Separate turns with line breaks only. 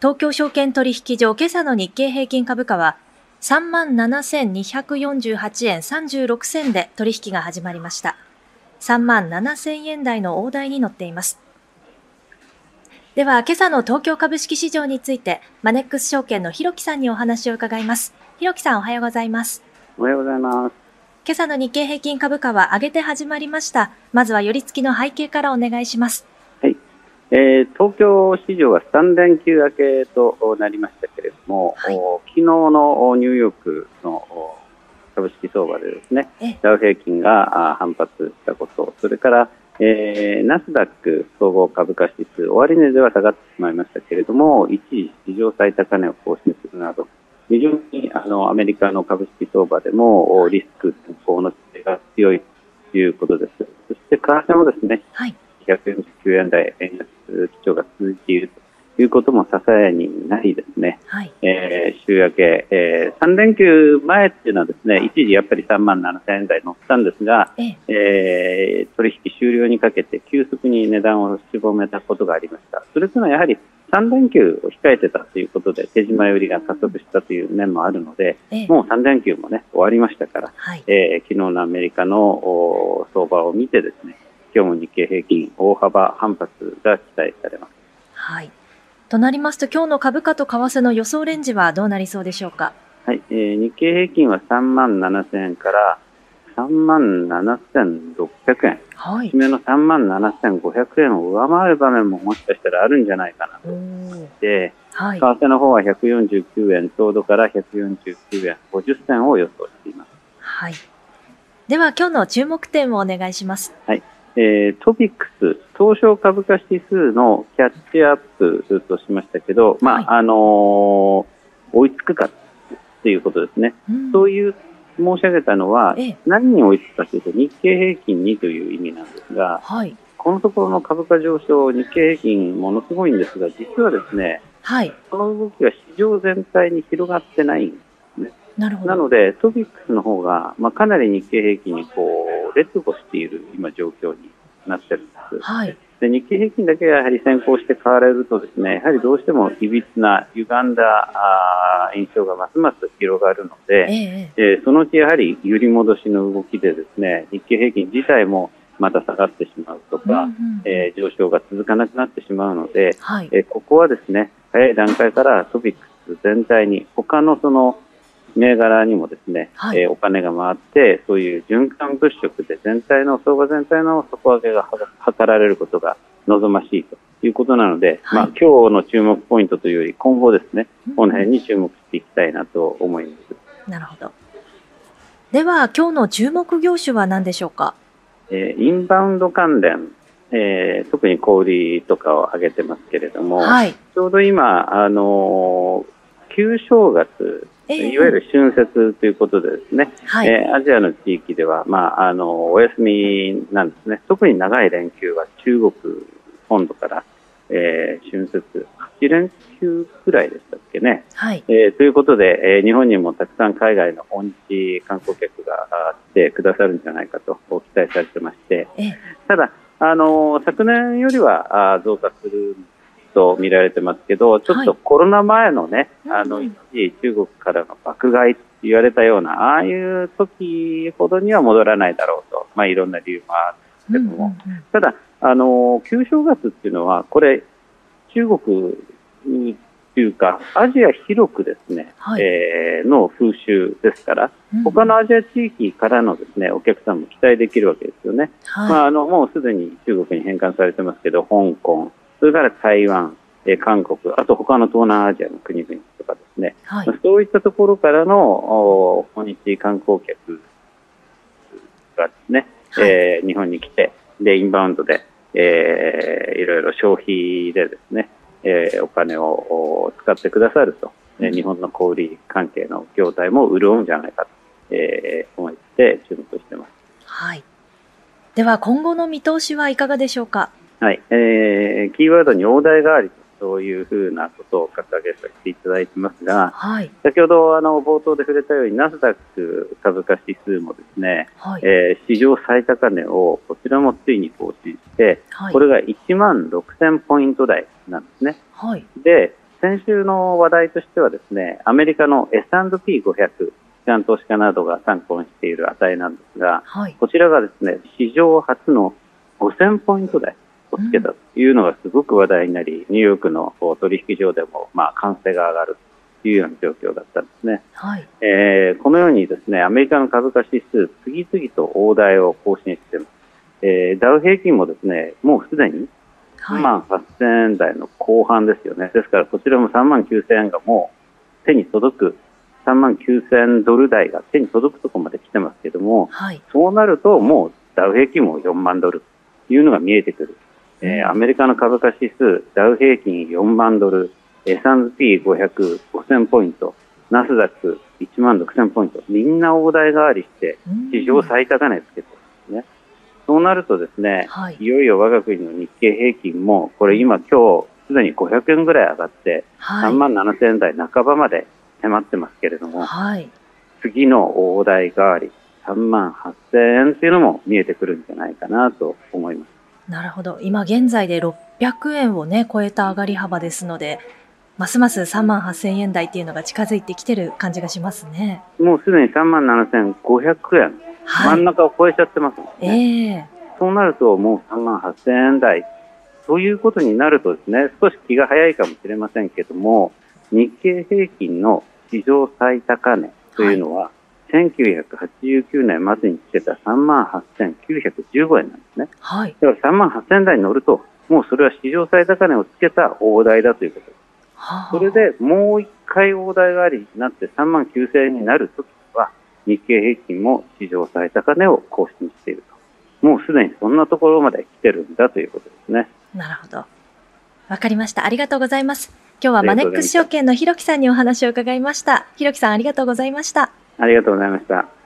東京証券取引所今朝の日経平均株価は37,248円36銭で取引が始まりました。3万7000円台の大台に乗っています。では、今朝の東京株式市場について、マネックス証券のひろきさんにお話を伺います。ひろきさん、おはようございます。
おはようございます。
今朝の日経平均株価は上げて始まりました。まずは寄り付きの背景からお願いします。
はい。えー、東京市場は3連休明けとなりましたけれども、はい、昨日のニューヨークの株式相場でですね、ダウ平均が反発したこと、それから、えー、ナスダック総合株価指数、終値では下がってしまいましたけれども、一時史上最高値を更新するなど、非常にあのアメリカの株式相場でもリスク変更の姿勢が強いということです。そして為替もですね、はい、149円台円安基調が続いているということも支えになりですね、はい、えー、週明け、えー、3連休前っていうのはですね、一時やっぱり3万7000円台乗ったんですが、ええ。ー、取引終了にかけて急速に値段を絞めたことがありました。それというのはやはり3連休を控えてたということで手締まい売りが加速したという面もあるので、えもう3連休もね終わりましたから、はい、えー、昨日のアメリカの相場を見てですね今日も日経平均大幅反発が期待されます。
はいとなりますと、今日の株価と為替の予想レンジはどうなりそうでしょうか？
はい、えー、日経平均は3万7000円から3万7600円、はい、めの3万7500円を上回る場面ももしかしたらあるんじゃないかなと思って、はい、為替の方は149円ちょうどから149円50銭を予想しています。
はい。では今日の注目点をお願いします。
はい。えー、トピックス、東証株価指数のキャッチアップとしましたけど、まあ、はい、あのー、追いつくかっていうことですね。うん、そういう申し上げたのは、ええ、何に追いつくかというと、日経平均にという意味なんですが、はい、このところの株価上昇、日経平均ものすごいんですが、実はですね、はい、この動きが市場全体に広がってないんで。なるほど。なので、トピックスの方が、まあ、かなり日経平均にこう劣後している今、状況になってるんです。はい、で日経平均だけがやはり先行して買われるとですねやはりどうしてもいびつな歪んだあ印象がますます広がるので、ええー、そのうちやはり揺り戻しの動きでですね日経平均自体もまた下がってしまうとか、うんうん、えー、上昇が続かなくなってしまうので、はい、えー、ここはですね早い段階からトピックス全体に他のその銘柄にもですね、はい、えー、お金が回って、そういう循環物色で全体の相場全体の底上げが図られることが望ましいということなので、はい、まあ今日の注目ポイントというより今後ですね、この辺に注目していきたいなと思いま
す。なるほど。では今日の注目業種は何でしょうか？
えー、インバウンド関連、えー、特に小売とかを挙げてますけれども、はい、ちょうど今、あのー、旧正月いわゆる春節ということでですね、はい、えー、アジアの地域では、まあ、あのお休みなんですね。特に長い連休は中国本土から、えー、春節8連休くらいでしたっけね。はい、えー、ということで、えー、日本にもたくさん海外の訪日観光客が来てくださるんじゃないかと期待されてまして、ただ、あの昨年よりは増加するんと見られてますけど、ちょっとコロナ前のね、はい、あの、一時中国からの爆買いって言われたような、ああいう時ほどには戻らないだろうと、まあいろんな理由もあるんですけども、うんうんうん、ただ、あの、旧正月っていうのは、これ、中国というか、アジア広くですね、はい、えー、の風習ですから、うん、他のアジア地域からのですね、お客さんも期待できるわけですよね。はい、まあ、あの、もうすでに中国に返還されてますけど、香港、それから台湾、え韓国、あと他の東南アジアの国々とかですね、はい、そういったところからの訪日観光客がですね、はい、えー、日本に来て、で、インバウンドで、えー、いろいろ消費でですね、えー、お金を使ってくださると、え日本の小売関係の業態も潤うんじゃないかと、えー、思って注目しています。
はい。では今後の見通しはいかがでしょうか？
はい、えー、キーワードに大台代わりとそういうふうなことを掲げさせていただいてますが、はい、先ほどあの冒頭で触れたようにナスダック株価指数もですね、はい、えー、史上最高値をこちらもついに更新して、はい、これが1万6000ポイント台なんですね。はい、で、先週の話題としてはですね、アメリカの S&P500、機関投資家などが参考にしている値なんですが、はい、こちらがですね、史上初の5000ポイント台をつけたというのがすごく話題になり、ニューヨークの取引所でも、まあ、関税が上がるというような状況だったんですね。はい、えー、このようにですね、アメリカの株価指数、次々と大台を更新しています。えー、ダウ平均もですね、もうすでに3万8000円台の後半ですよね。ですから、こちらも3万9000円がもう手に届く、3万9000ドル台が手に届くところまで来てますけども、はい、そうなるともうダウ平均も4万ドルというのが見えてくる。えー、アメリカの株価指数、ダウ平均4万ドル、S&P500、5000ポイント、ナスダック1万6000ポイント、みんな大台代わりして、史上最高値つけてるんですね。そうなるとですね、はい、いよいよ我が国の日経平均も、これ今今日すでに500円ぐらい上がって、はい、3万7000円台半ばまで迫ってますけれども、はい、次の大台代わり、3万8000円というのも見えてくるんじゃないかなと思います。
なるほど。今現在で600円をね、超えた上がり幅ですので、ますます3万8000円台っていうのが近づいてきてる感じがしますね。
もうすでに3万7500円、はい、真ん中を超えちゃってますもんね。えー、そうなるともう3万8000円台ということになるとですね、少し気が早いかもしれませんけども、日経平均の史上最高値というのは、はい1989年末につけた3万8915円なんですね。はい。だから3万8000円台に乗ると、もうそれは史上最高値をつけた大台だということです。はあ、それでもう一回大台がありになって3万9000円になるときは、日経平均も史上最高値を更新していると。もうすでにそんなところまで来てるんだということですね。
なるほど。わかりました。ありがとうございます。今日はマネックス証券のひろきさんにお話を伺いました。ひろきさんありがとうございました。
ありがとうございました。